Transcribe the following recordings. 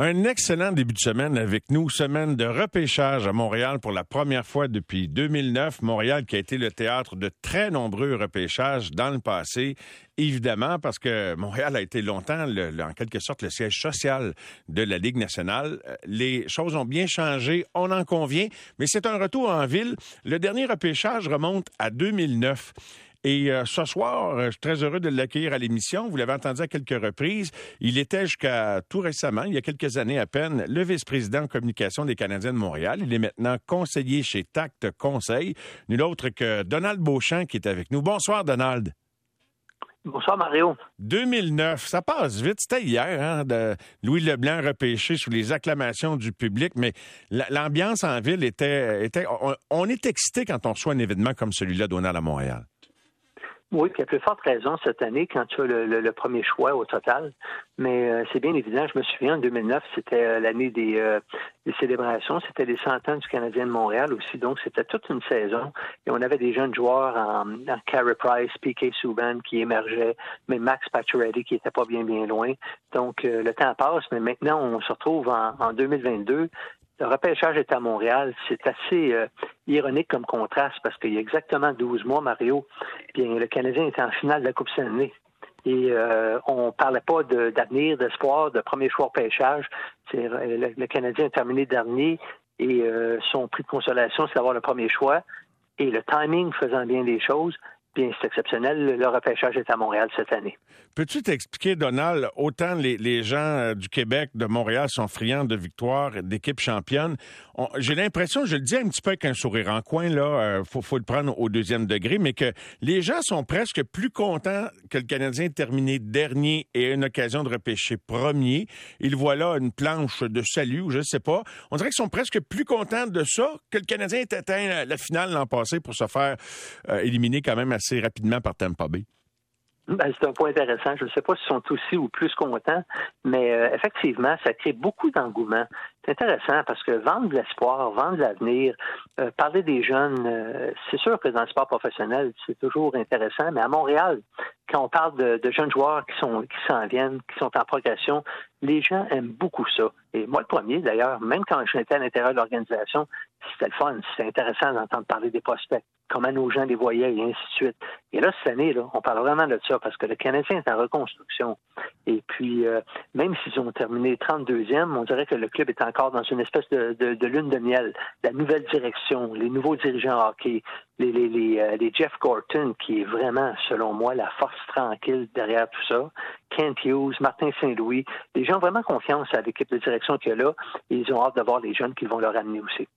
Un excellent début de semaine avec nous, semaine de repêchage à Montréal pour la première fois depuis 2009. Montréal qui a été le théâtre de très nombreux repêchages dans le passé, évidemment parce que Montréal a été longtemps, en quelque sorte, le siège social de la Ligue nationale. Les choses ont bien changé, on en convient, mais c'est un retour en ville. Le dernier repêchage remonte à 2009. Et euh, ce soir, euh, je suis très heureux de l'accueillir à l'émission. Vous l'avez entendu à quelques reprises. Il était jusqu'à tout récemment, il y a quelques années à peine, le vice-président de communication des Canadiens de Montréal. Il est maintenant conseiller chez Tact Conseil. Nul autre que Donald Beauchamp qui est avec nous. Bonsoir, Donald. Bonsoir, Mario. 2009, ça passe vite. C'était hier, hein, de Louis Leblanc repêché sous les acclamations du public, mais l'ambiance en ville était... était on, on est excité quand on reçoit un événement comme celui-là, Donald, à Montréal. Oui, puis a plus forte raison cette année quand tu as le, premier choix au total. Mais euh, c'est bien évident, je me souviens, en 2009, c'était euh, l'année des, euh, des, célébrations, c'était les 100 ans du Canadien de Montréal aussi, donc c'était toute une saison. Et on avait des jeunes joueurs en, en Carey Price, P.K. Subban qui émergeaient, mais Max Pacioretty qui était pas bien, bien loin. Donc le temps passe, mais maintenant on se retrouve en, en 2022 le repêchage est à Montréal. C'est assez euh, ironique comme contraste parce qu'il y a exactement 12 mois, Mario, bien, le Canadien était en finale de la Coupe Stanley. Et euh, on parlait pas d'avenir, d'espoir, de premier choix repêchage. Le, le, Canadien a terminé dernier et euh, son prix de consolation, c'est d'avoir le premier choix. Et le timing faisant bien les choses, bien, c'est exceptionnel. Le repêchage est à Montréal cette année. Peux-tu t'expliquer, Donald, autant les, gens euh, du Québec, de Montréal sont friands de victoires, d'équipes championnes? J'ai l'impression, je le dis un petit peu avec un sourire en coin, là, euh, faut, le prendre au deuxième degré, mais que les gens sont presque plus contents que le Canadien ait terminé dernier et une occasion de repêcher premier. Ils voient là une planche de salut, ou je ne sais pas. On dirait qu'ils sont presque plus contents de ça que le Canadien ait atteint la finale l'an passé pour se faire euh, éliminer quand même assez rapidement par Tampa Bay? Ben, c'est un point intéressant. Je ne sais pas s'ils sont aussi ou plus contents, mais euh, effectivement, ça crée beaucoup d'engouement. C'est intéressant parce que vendre de l'espoir, vendre de l'avenir, euh, parler des jeunes, euh, c'est sûr que dans le sport professionnel, c'est toujours intéressant, mais à Montréal, quand on parle de, jeunes joueurs qui sont qui s'en viennent, qui sont en progression, les gens aiment beaucoup ça. Et moi, le premier, d'ailleurs, même quand j'étais à l'intérieur de l'organisation, c'était le fun, c'était intéressant d'entendre parler des prospects, comment nos gens les voyaient et ainsi de suite. Et là, cette année, là, on parle vraiment de ça parce que le Canadien est en reconstruction. Et puis, euh, même s'ils ont terminé 32e, on dirait que le club est encore dans une espèce de, lune de miel. La nouvelle direction, les nouveaux dirigeants hockey, les, les, les, euh, les, Jeff Gorton, qui est vraiment, selon moi, la force tranquille derrière tout ça. Kent Hughes, Martin Saint-Louis, les gens vraiment confiance à l'équipe de direction qu'il y a là et ils ont hâte de voir les jeunes qui vont leur amener aussi.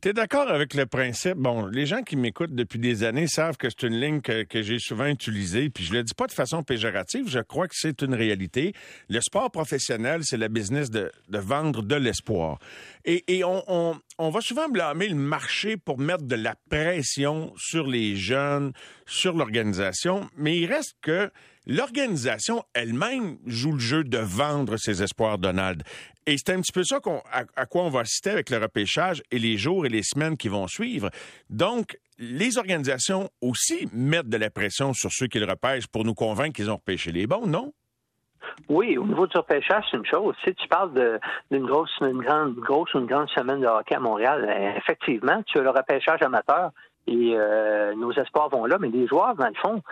Tu es d'accord avec le principe? Bon, les gens qui m'écoutent depuis des années savent que c'est une ligne que, j'ai souvent utilisée, puis je le dis pas de façon péjorative, je crois que c'est une réalité. Le sport professionnel, c'est la business de, vendre de l'espoir. Et, on, on va souvent blâmer le marché pour mettre de la pression sur les jeunes, sur l'organisation, mais il reste que l'organisation elle-même joue le jeu de vendre ses espoirs, Donald. Et c'est un petit peu ça à, quoi on va assister avec le repêchage et les jours et les semaines qui vont suivre. Donc, les organisations aussi mettent de la pression sur ceux qui le repêchent pour nous convaincre qu'ils ont repêché les bons, non? Oui, au niveau du repêchage, c'est une chose. Si tu parles d'une grosse, une grande, grosse une grande semaine de hockey à Montréal, ben, effectivement, tu as le repêchage amateur et euh, nos espoirs vont là, mais les joueurs, dans le fond,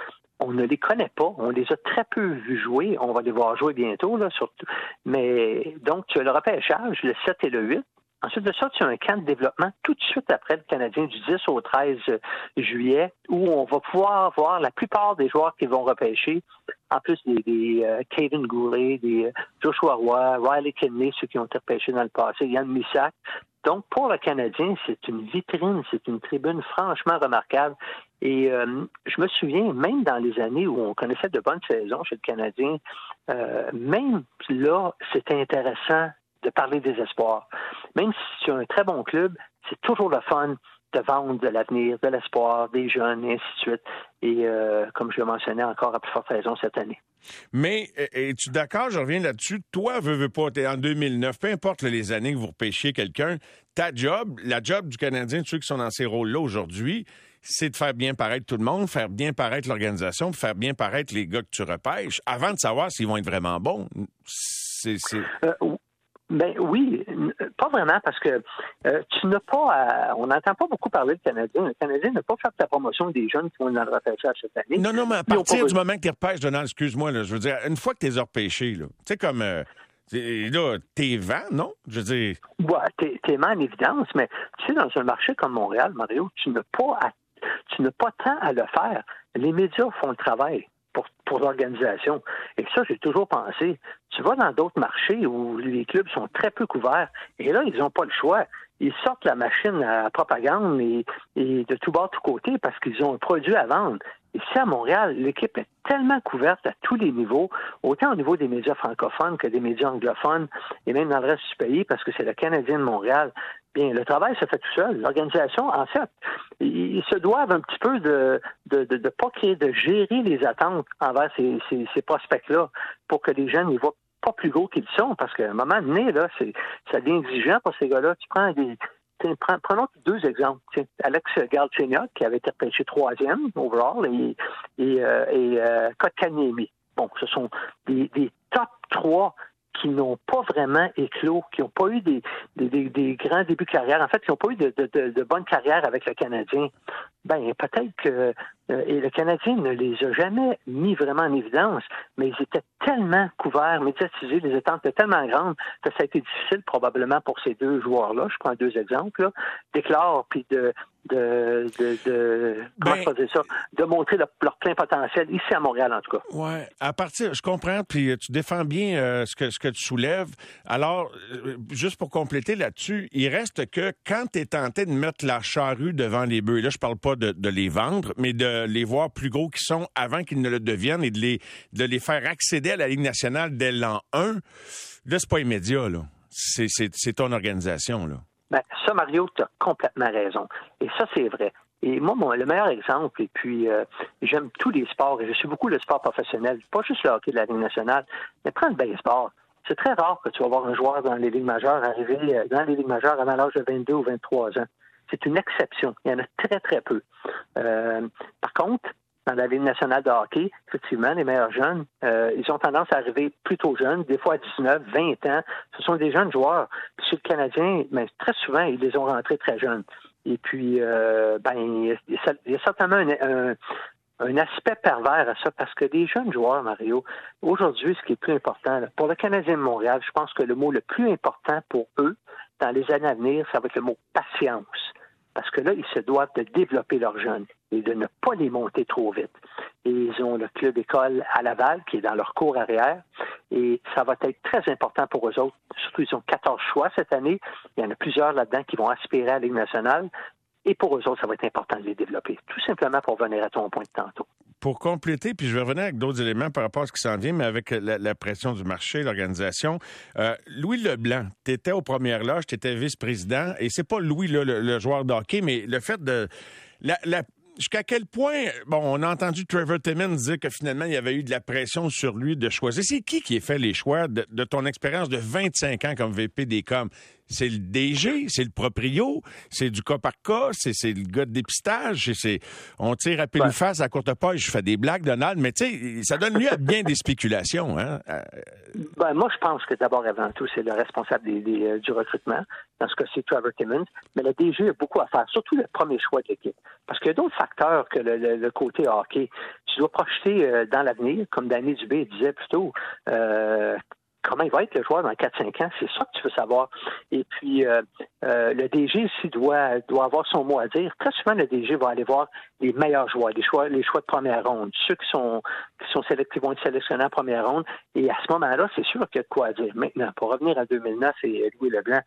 on ne les connaît pas. On les a très peu vus jouer. On va les voir jouer bientôt, là, surtout. Mais donc, tu as le repêchage, le 7 et le 8. Ensuite de ça, tu as un camp de développement tout de suite après le Canadien du 10 au 13 juillet où on va pouvoir voir la plupart des joueurs qui vont repêcher, en plus des, des euh, Kevin Goulet, des euh, Joshua Roy, Riley Kidney, ceux qui ont été repêchés dans le passé, Yann Missac. Donc, pour le Canadien, c'est une vitrine, c'est une tribune franchement remarquable. Et euh, je me souviens, même dans les années où on connaissait de bonnes saisons chez le Canadien, même là, c'était intéressant de parler des espoirs. Même si c'est un très bon club, c'est toujours le fun de vendre de l'avenir, de l'espoir, des jeunes, et ainsi de suite. Et euh, comme je le mentionnais encore à plus forte raison cette année. Mais es-tu d'accord, je reviens là-dessus, toi, veux, veux pas, t'es en 2009, peu importe les années que vous repêchiez quelqu'un, ta job, la job du Canadien, ceux qui sont dans ces rôles-là aujourd'hui, c'est de faire bien paraître tout le monde, faire bien paraître l'organisation, faire bien paraître les gars que tu repêches, avant de savoir s'ils vont être vraiment bons. C'est, euh, Ben oui, pas vraiment parce que euh, tu n'as pas, on n'entend pas beaucoup parler de Canadien. Le Canadien n'a pas fait la promotion des jeunes qui vont dans le repêchage cette année. Non, non, mais à partir du moment que tu repêches, Donald, excuse-moi, je veux dire, une fois que tu les as repêchés, tu sais, comme, euh, là, t'es vent, non? Je veux dire. Ouais, t'es, t'es en évidence, mais tu sais, dans un marché comme Montréal, Mario, tu n'as pas, tu n'as pas tant à le faire. Les médias font le travail pour, l'organisation. Et ça, j'ai toujours pensé. Tu vas dans d'autres marchés où les clubs sont très peu couverts, et là, ils n'ont pas le choix. Ils sortent la machine à propagande et, de tout de tout côté parce qu'ils ont un produit à vendre. Ici à Montréal, l'équipe est tellement couverte à tous les niveaux, autant au niveau des médias francophones que des médias anglophones et même dans le reste du pays, parce que c'est le Canadien de Montréal. Le travail se fait tout seul. L'organisation, en fait, ils se doivent un petit peu de de, pas de gérer les attentes envers ces, ces, prospects-là pour que les jeunes ne voient pas plus gros qu'ils sont, parce qu'à un moment donné, là, c'est, ça devient exigeant pour ces gars-là. Tu prends des, prenons deux exemples. Alex Galchenyuk, qui avait été repêché troisième overall, et, et, euh, et euh, Kotkaniemi. Bon, ce sont des, des top trois qui n'ont pas vraiment éclos, qui n'ont pas eu des, des, des, grands débuts de carrière, en fait, qui n'ont pas eu de, de, de, bonne carrière avec le Canadien, ben peut-être que euh, et le Canadien ne les a jamais mis vraiment en évidence, mais ils étaient tellement couverts, médiatisés, les attentes étaient tellement grandes que ça a été difficile probablement pour ces deux joueurs-là. Je prends deux exemples, d'éclore puis de de, de, de comment ben, ça, de montrer leur, plein potentiel ici à Montréal en tout cas. Ouais, à partir, je comprends, puis tu défends bien euh, ce que ce que tu soulèves. Alors, euh, juste pour compléter là-dessus, il reste que quand tu es tenté de mettre la charrue devant les bœufs, là je parle pas de, de les vendre, mais de les voir plus gros qu'ils sont avant qu'ils ne le deviennent et de les, de les faire accéder à la Ligue nationale dès l'an 1, là, c'est pas immédiat, là. C'est ton organisation, là. Ben, ça, Mario, tu as complètement raison. Et ça, c'est vrai. Et moi, le meilleur exemple, et puis euh, j'aime tous les sports, et je suis beaucoup le sport professionnel, pas juste le hockey de la Ligue nationale, mais prends le baseball. C'est très rare que tu vas voir un joueur dans les ligues majeures arriver euh, dans les ligues majeures avant l'âge de 22 ou 23 ans. C'est une exception. Il y en a très, très peu. Euh, par contre, dans la Ligue nationale de hockey, effectivement, les meilleurs jeunes, euh, ils ont tendance à arriver plutôt jeunes, des fois à 19, 20 ans. Ce sont des jeunes joueurs. Chez le Canadien, mais très souvent, ils les ont rentrés très jeunes. Et puis, euh, ben, il y, a certainement un, un, aspect pervers à ça, parce que des jeunes joueurs, Mario, aujourd'hui, ce qui est plus important, pour le Canadien de Montréal, je pense que le mot le plus important pour eux, dans les années à venir, ça va être le mot patience parce que là, ils se doivent de développer leurs jeunes et de ne pas les monter trop vite. Ils ont le club école à Laval qui est dans leur cours arrière et ça va être très important pour eux autres. Surtout, ils ont 14 choix cette année. Il y en a plusieurs là-dedans qui vont aspirer à la Ligue nationale. Et pour eux autres, ça va être important de les développer. Tout simplement pour venir à ton point de tantôt pour compléter, puis je vais revenir avec d'autres éléments par rapport à ce qui s'en vient, mais avec la, pression du marché, l'organisation. Euh, Louis Leblanc, tu étais aux premières loges, tu étais vice-président, et c'est pas Louis le, joueur de mais le fait de... Jusqu'à quel point, bon, on a entendu Trevor Timmons dire que finalement, il y avait eu de la pression sur lui de choisir. C'est qui qui a fait les choix de, de ton expérience de 25 ans comme VP des coms? C'est le DG, c'est le proprio, c'est du cas par cas, c'est, le gars de dépistage, c'est, on tire à pile ou face à courte page, je fais des blagues, Donald, mais tu sais, ça donne lieu à bien des spéculations. Hein? Euh, ben, moi, je pense que d'abord, avant tout, c'est le responsable des, euh, du recrutement. Dans ce cas, c'est Trevor Timmons. Mais le DG a beaucoup à faire, surtout le premier choix de l'équipe. Parce qu'il y a d'autres facteurs que le, côté hockey. Tu dois projeter euh, dans l'avenir, comme Danny Dubé disait plutôt, comment il va être le joueur dans 4-5 ans, c'est ça que tu veux savoir. Et puis, euh, euh, le DG aussi doit, doit avoir son mot à dire. Très souvent, le DG va aller voir les meilleurs joueurs, les choix, les choix de première ronde, ceux qui sont, qui sont vont être sélectionnés en première ronde. Et à ce moment-là, c'est sûr qu'il y a de quoi dire. Maintenant, pour revenir à 2009 et Louis Leblanc,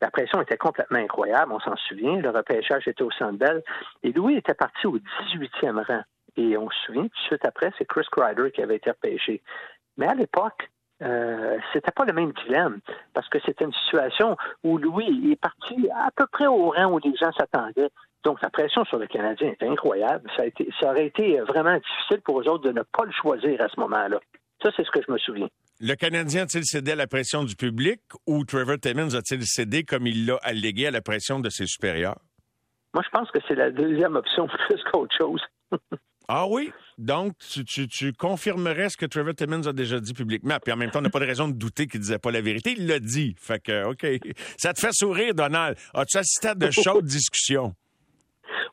la pression était complètement incroyable, on s'en souvient. Le repêchage était au Centre Bell. Et Louis était parti au 18e rang. Et on se souvient, tout de suite après, c'est Chris Kreider qui avait été repêché. Mais à l'époque, euh, c'était pas le même dilemme parce que c'était une situation où Louis est parti à peu près au rang où les gens s'attendaient. Donc la pression sur le Canadien était incroyable. Ça, a été, ça aurait été vraiment difficile pour eux autres de ne pas le choisir à ce moment-là. Ça, c'est ce que je me souviens. Le Canadien a-t-il cédé à la pression du public ou Trevor Timmons a-t-il cédé comme il l'a allégué à la pression de ses supérieurs? Moi, je pense que c'est la deuxième option plus qu'autre chose. ah oui? Donc, tu, confirmerais ce que Trevor Timmons a déjà dit publiquement. Puis en même temps, on n'a pas de raison de douter qu'il disait pas la vérité. Il l'a dit. Fait que, OK. Ça te fait sourire, Donald. As-tu assisté à de chaudes discussions?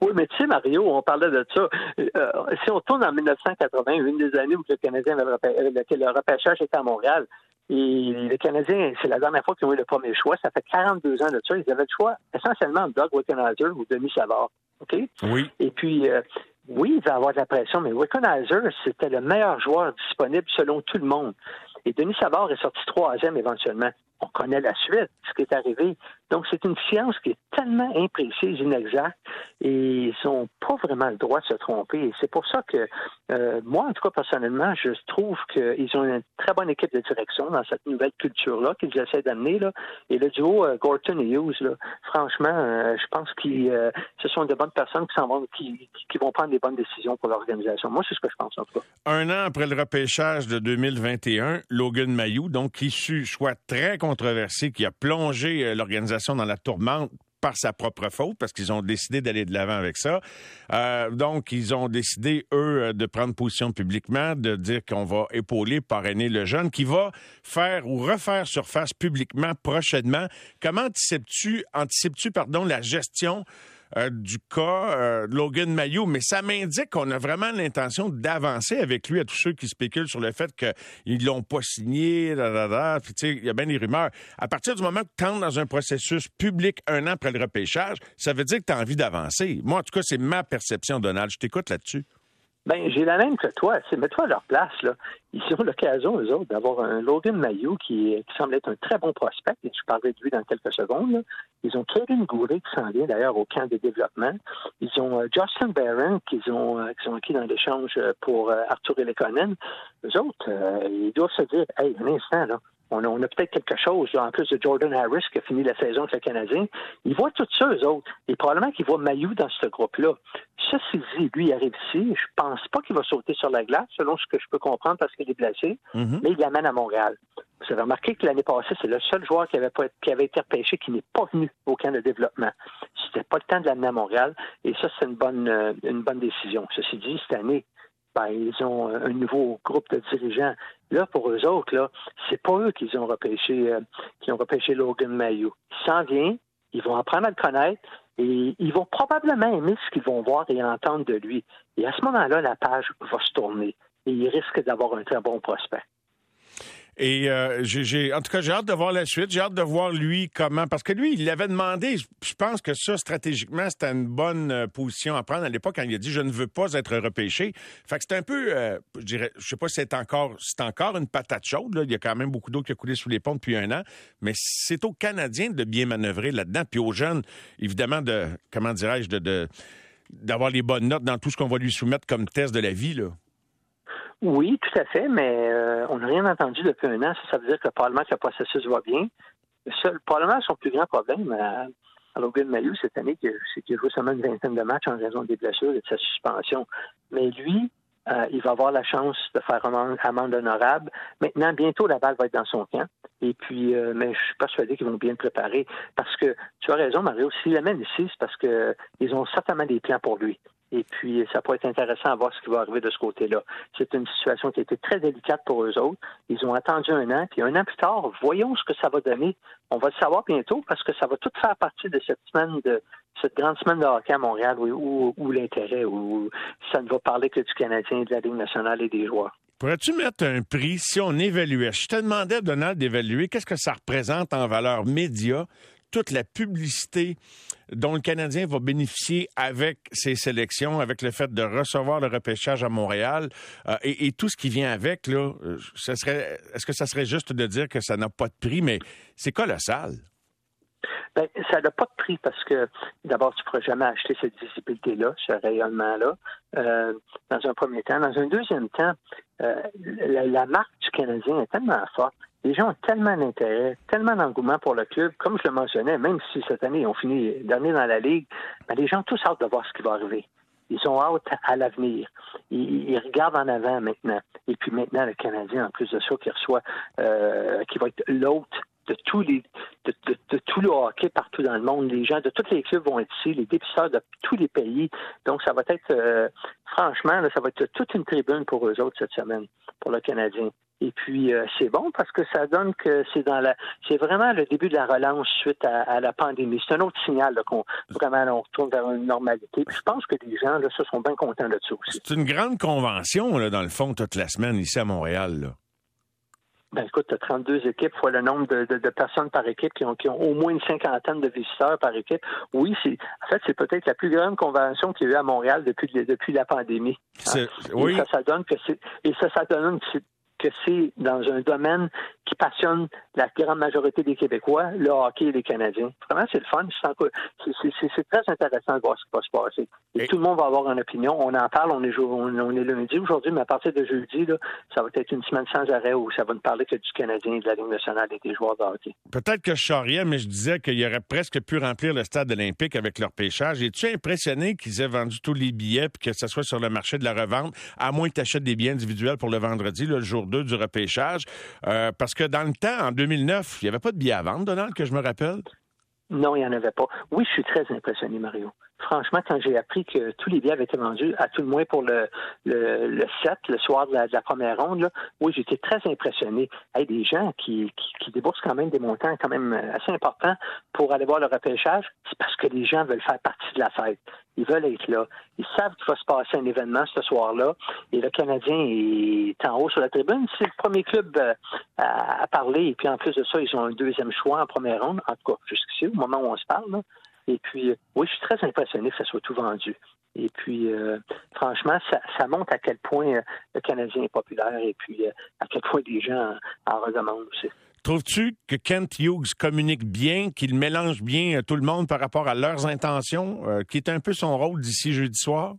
Oui, mais tu sais, Mario, on parlait de ça. Euh, si on tourne en 1980, une des années où le Canadien avait le repêchage était à Montréal, et les Canadiens, c'est la dernière fois qu'ils ont eu le premier choix. Ça fait 42 ans de ça. Ils avaient le choix essentiellement Doug Wickenheiser ou Denis Savard. OK? Oui. Et puis, euh, oui, il va avoir de la pression, mais Wickenheiser, c'était le meilleur joueur disponible selon tout le monde. Et Denis Savard est sorti troisième éventuellement on connaît la suite, ce qui est arrivé. Donc, c'est une science qui est tellement imprécise, inexacte, et ils n'ont pas vraiment le droit de se tromper. Et c'est pour ça que, euh, moi, en tout cas, personnellement, je trouve qu'ils ont une très bonne équipe de direction dans cette nouvelle culture-là qu'ils essaient d'amener. Et le duo euh, Gorton et Hughes, franchement, euh, je pense que ce sont de bonnes personnes qui, vont, qui, vont prendre des bonnes décisions pour l'organisation. Moi, c'est ce que je pense, en tout cas. Un an après le repêchage de 2021, Logan Mayou, donc issu, choix très controversé qui a plongé euh, l'organisation dans la tourmente par sa propre faute, parce qu'ils ont décidé d'aller de l'avant avec ça. Euh, donc, ils ont décidé, eux, euh, de prendre position publiquement, de dire qu'on va épauler, parrainer le jeune, qui va faire ou refaire surface publiquement prochainement. Comment anticipes-tu, anticipes-tu, pardon, la gestion euh, du cas euh, Logan Mayou, mais ça m'indique qu'on a vraiment l'intention d'avancer avec lui à tous ceux qui spéculent sur le fait qu'ils l'ont pas signé, puis tu sais, il y a bien des rumeurs. À partir du moment que tu entres dans un processus public un an après le repêchage, ça veut dire que tu as envie d'avancer. Moi, en tout cas, c'est ma perception, Donald. Je t'écoute là-dessus. Ben, j'ai la même que toi. Mets-toi à leur place, là. Ils ont l'occasion, eux autres, d'avoir un Logan Mayou qui, qui, semble être un très bon prospect, et je parlerai de lui dans quelques secondes. Ils ont Kevin Goulet qui s'en vient d'ailleurs au camp de développement. Ils ont euh, Justin Barron qu'ils ont, euh, ont acquis dans l'échange euh, pour Arthur Lekonen. Eux autres, ils doivent se dire, hey, un instant, là, on a, peut-être quelque chose, en plus de Jordan Harris qui a fini la saison avec le Canadien. Ils voient tout ça, eux autres. Et probablement qu'ils voient Mayou dans ce groupe-là. Ceci dit, lui, il arrive ici. Je pense pas qu'il va sauter sur la glace, selon ce que je peux comprendre, parce qu'il est blessé. Mm-hmm. Mais il l'amène à Montréal. Vous avez remarqué que l'année passée, c'est le seul joueur qui avait, qui avait été repêché qui n'est pas venu au camp de développement. C'était pas le temps de l'amener à Montréal. Et ça, c'est une bonne, euh, une bonne décision. Ceci dit, cette année, ben, ils ont un nouveau groupe de dirigeants. Là, pour eux autres, là, c'est pas eux qui ont repêché, euh, qui ont repêché Logan Mayo. Il s'en vient, ils vont apprendre à le connaître et ils vont probablement aimer ce qu'ils vont voir et entendre de lui. Et à ce moment-là, la page va se tourner et ils risquent d'avoir un très bon prospect. Et euh, j'ai, en tout cas, j'ai hâte de voir la suite. J'ai hâte de voir lui comment, parce que lui, il l'avait demandé. Je pense que ça, stratégiquement, c'était une bonne euh, position à prendre à l'époque quand il a dit je ne veux pas être repêché. Fait que c'est un peu, euh, je dirais, je sais pas si c'est encore, c'est encore une patate chaude. Là. Il y a quand même beaucoup d'eau qui a coulé sous les ponts depuis un an, mais c'est aux Canadiens de bien manœuvrer là-dedans, puis aux jeunes, évidemment, de, comment dirais-je, de, d'avoir les bonnes notes dans tout ce qu'on va lui soumettre comme test de la vie là. Oui, tout à fait, mais euh, on n'a rien entendu depuis un an. Ça, veut dire que probablement que le processus va bien. Seul, probablement son plus grand problème à, Logan Mayou cette année, c'est qu'il joue seulement une vingtaine de matchs en raison des blessures et de sa suspension. Mais lui, euh, il va avoir la chance de faire une amende honorable. Maintenant, bientôt, la balle va être dans son camp. Et puis, euh, mais je suis persuadé qu'ils vont bien le préparer. Parce que, tu as raison, Mario, s'il l'amène ici, c'est parce qu'ils ont certainement des plans pour lui. Et puis, ça pourrait être intéressant à voir ce qui va arriver de ce côté-là. C'est une situation qui a été très délicate pour eux autres. Ils ont attendu un an, puis un an plus tard, voyons ce que ça va donner. On va le savoir bientôt parce que ça va tout faire partie de cette semaine de cette grande semaine de hockey à Montréal où, où, l'intérêt, où ça ne va parler que du Canadien, de la Ligue nationale et des joueurs. Pourrais-tu mettre un prix si on évaluait? Je te demandais, Donald, d'évaluer qu'est-ce que ça représente en valeur média toute la publicité dont le Canadien va bénéficier avec ses sélections, avec le fait de recevoir le repêchage à Montréal euh, et, tout ce qui vient avec, là, euh, serait, est-ce que ça serait juste de dire que ça n'a pas de prix, mais c'est colossal? Bien, ça n'a pas de prix parce que d'abord, tu ne pourras jamais acheter cette visibilité-là, ce rayonnement-là, euh, dans un premier temps. Dans un deuxième temps, la, marque du Canadien est tellement forte les gens ont tellement d'intérêt, tellement d'engouement pour le club. Comme je le mentionnais, même si cette année, ils ont fini dernier dans la Ligue, ben, les gens ont tous hâte de voir ce qui va arriver. Ils sont hâte à l'avenir. Ils, regardent en avant maintenant. Et puis maintenant, le Canadien, en plus de ça, qui reçoit, euh, qui va être l'hôte de tous les de, de, tout le hockey partout dans le monde. Les gens de tous les clubs vont être ici, les dépisteurs de tous les pays. Donc, ça va être, euh, franchement, ça va être toute une tribune pour eux autres cette semaine, pour le Canadien. Et puis euh, c'est bon parce que ça donne que c'est dans la c'est vraiment le début de la relance suite à, la pandémie. C'est un autre signal qu'on vraiment on retourne vers une normalité. Puis je pense que les gens là, se sont bien contents de ça aussi. C'est une grande convention là, dans le fond toute la semaine ici à Montréal. Là. Ben écoute, tu as 32 équipes fois le nombre de, personnes par équipe qui ont, qui ont, au moins une cinquantaine de visiteurs par équipe. Oui, c'est en fait c'est peut-être la plus grande convention qu'il y a eu à Montréal depuis depuis la pandémie. Hein? Oui. Et ça, ça donne que c'est et ça, ça donne que c'est dans un domaine qui passionne la grande majorité des Québécois, le hockey et les Canadiens. Vraiment, c'est le fun. C'est très intéressant de voir ce qui va se passer. Et, tout le monde va avoir une opinion. On en parle, on est, on, est lundi aujourd'hui, mais à partir de jeudi, là, ça va être une semaine sans arrêt où ça va ne parler que du Canadien, de la Ligue nationale et des joueurs de hockey. Peut-être que je charriais, mais je disais qu'il aurait presque pu remplir le stade olympique avec leur pêchage. Es-tu impressionné qu'ils aient vendu tous les billets et que ce soit sur le marché de la revente, à moins que tu achètes des billets individuels pour le vendredi, le jour 2 du repêchage? Euh, parce que dans le temps, en 2009, il n'y avait pas de billets à vendre, Donald, que je me rappelle? Non, il n'y en avait pas. Oui, je suis très impressionné, Mario. Franchement, quand j'ai appris que tous les billets avaient été vendus, à tout le moins pour le, le, le 7, le soir de la, première ronde, oui, j'étais très impressionné. Il y a des gens qui, qui, déboursent quand même des montants quand même assez importants pour aller voir le repêchage, c'est parce que les gens veulent faire partie de la fête. Ils veulent être là. Ils savent qu'il va se passer un événement ce soir-là. Et le Canadien est en haut sur la tribune. C'est le premier club euh, à, parler. Et puis en plus de ça, ils ont un deuxième choix en première ronde, en tout cas jusqu'ici, au moment où on se parle. Et puis, euh, oui, je suis très impressionné que ça soit tout vendu. Et puis, euh, franchement, ça, montre à quel point le Canadien est populaire et puis à quel point les gens en, redemandent aussi. Trouves-tu que Kent Hughes communique bien, qu'il mélange bien tout le monde par rapport à leurs intentions, qui est un peu son rôle d'ici jeudi soir?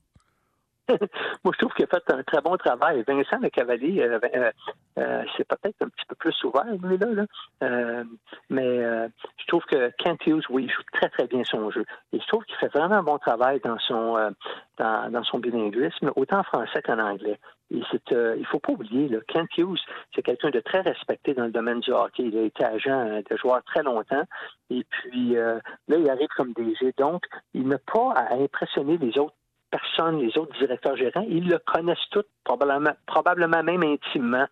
Moi, je trouve qu'il a fait un très bon travail. Vincent Le Cavalier, euh, euh, euh, c'est peut-être un petit peu plus ouvert, lui, là. mais je trouve que Kent Hughes, oui, il joue très, très bien son jeu. Et je trouve qu'il fait vraiment un bon travail dans son, dans, dans, son bilinguisme, autant en français qu'en anglais. Et il faut pas oublier, là, Kent Hughes, c'est quelqu'un de très respecté dans le domaine du hockey. Il a été agent de joueur très longtemps. Et puis, là, il arrive comme DG. Donc, il n'a pas à impressionner les autres personne, les autres directeurs gérants, ils le connaissent tous, probablement, probablement même intimement.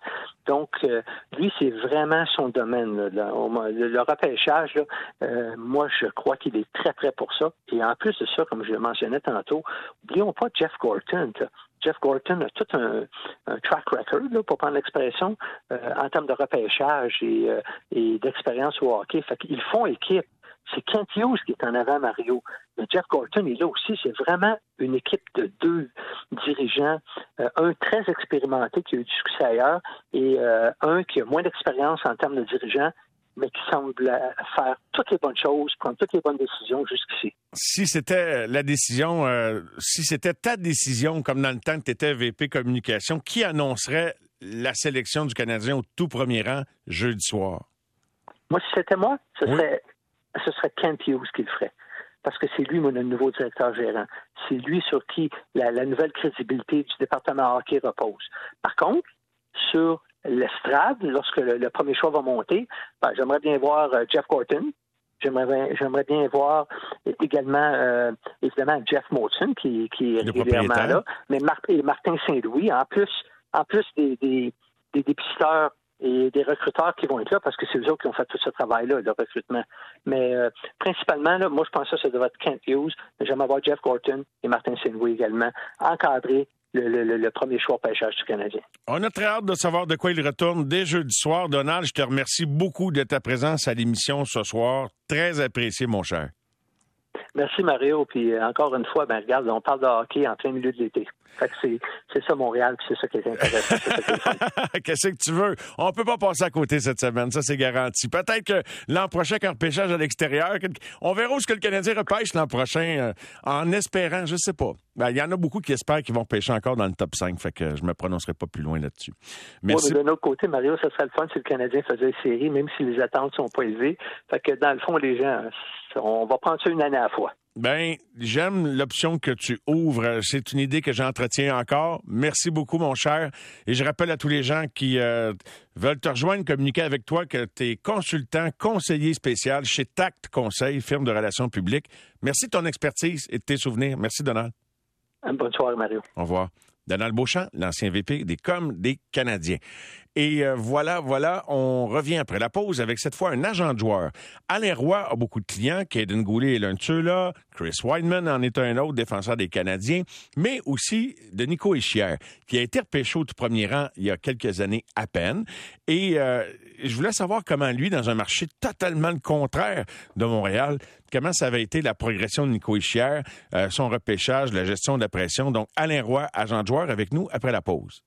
Donc, euh, lui, c'est vraiment son domaine. Le, repêchage, euh, moi, je crois qu'il est très prêt pour ça. Et en plus de ça, comme je le mentionnais tantôt, n'oublions pas Jeff Gorton. Jeff Gorton a tout un, track record, pour prendre l'expression, euh, en termes de repêchage et, et d'expérience au hockey. Fait qu'ils font équipe c'est Kent Hughes qui est en avant, Mario. Mais Jeff Gorton est là aussi. C'est vraiment une équipe de deux dirigeants, euh, un très expérimenté qui a eu du succès ailleurs et euh, un qui a moins d'expérience en termes de dirigeants mais qui semble faire toutes les bonnes choses, prendre toutes les bonnes décisions jusqu'ici. Si c'était la décision, euh, si c'était ta décision, comme dans le temps que tu étais VP Communication, qui annoncerait la sélection du Canadien au tout premier rang jeudi soir? Moi, si c'était moi, ce serait ce serait Kent Hughes qui le ferait. Parce que c'est lui, mon nouveau directeur gérant. C'est lui sur qui la, nouvelle crédibilité du département hockey repose. Par contre, sur l'estrade, lorsque le, premier choix va monter, ben, j'aimerais bien voir euh, Jeff Gorton. J'aimerais bien voir également, euh, évidemment, Jeff Molson, qui, qui est régulièrement là, mais Martin Saint-Louis, en plus, en plus des, des, des dépisteurs et des recruteurs qui vont être là parce que c'est eux autres qui ont fait tout ce travail-là, le recrutement. Mais euh, principalement, là, moi, je pense que ça devrait être Kent Hughes, mais j'aime avoir Jeff Gorton et Martin saint également, encadrer le, premier choix pêchage du Canadien. On a très hâte de savoir de quoi il retourne dès jeudi soir. Donald, je te remercie beaucoup de ta présence à l'émission ce soir. Très apprécié, mon cher. Merci, Mario. Puis euh, encore une fois, ben regarde, on parle de hockey en plein milieu de l'été. Fait que c'est, ça Montréal, puis c'est ça qui est intéressant. Qu'est-ce que tu veux? On peut pas passer à côté cette semaine, ça c'est garanti. Peut-être que l'an prochain, quand pêchage à l'extérieur, on verra où ce que le Canadien repêche l'an prochain, euh, en espérant, je sais pas. Ben, il y en a beaucoup qui espèrent qu'ils vont pêcher encore dans le top 5, fait que je me prononcerai pas plus loin là-dessus. Merci. de notre côté, Mario, ça serait le fun si le Canadien faisait une série, même si les attentes sont pas élevées. Fait que dans le fond, les gens, on va prendre ça une année à la fois. Ben, j'aime l'option que tu ouvres. C'est une idée que j'entretiens encore. Merci beaucoup, mon cher. Et je rappelle à tous les gens qui euh, veulent te rejoindre, communiquer avec toi, que tu es consultant, conseiller spécial chez Tact Conseil, firme de relations publiques. Merci de ton expertise et de tes souvenirs. Merci, Donald. Bonne soirée, Mario. Au revoir. Donald Beauchamp, l'ancien VP des coms des Canadiens. Et euh, voilà, voilà, on revient après la pause avec cette fois un agent de joueur. Alain Roy a beaucoup de clients, Caden Goulet est l'un de ceux-là, Chris Weidman en est un autre, défenseur des Canadiens, mais aussi de Nico qui a été repêché au premier rang il y a quelques années à peine. Et euh, je voulais savoir comment lui, dans un marché totalement le contraire de Montréal, comment ça avait été la progression de Nico Echier, euh, son repêchage, la gestion de la pression. Donc, Alain Roy, agent de joueur, avec nous après la pause.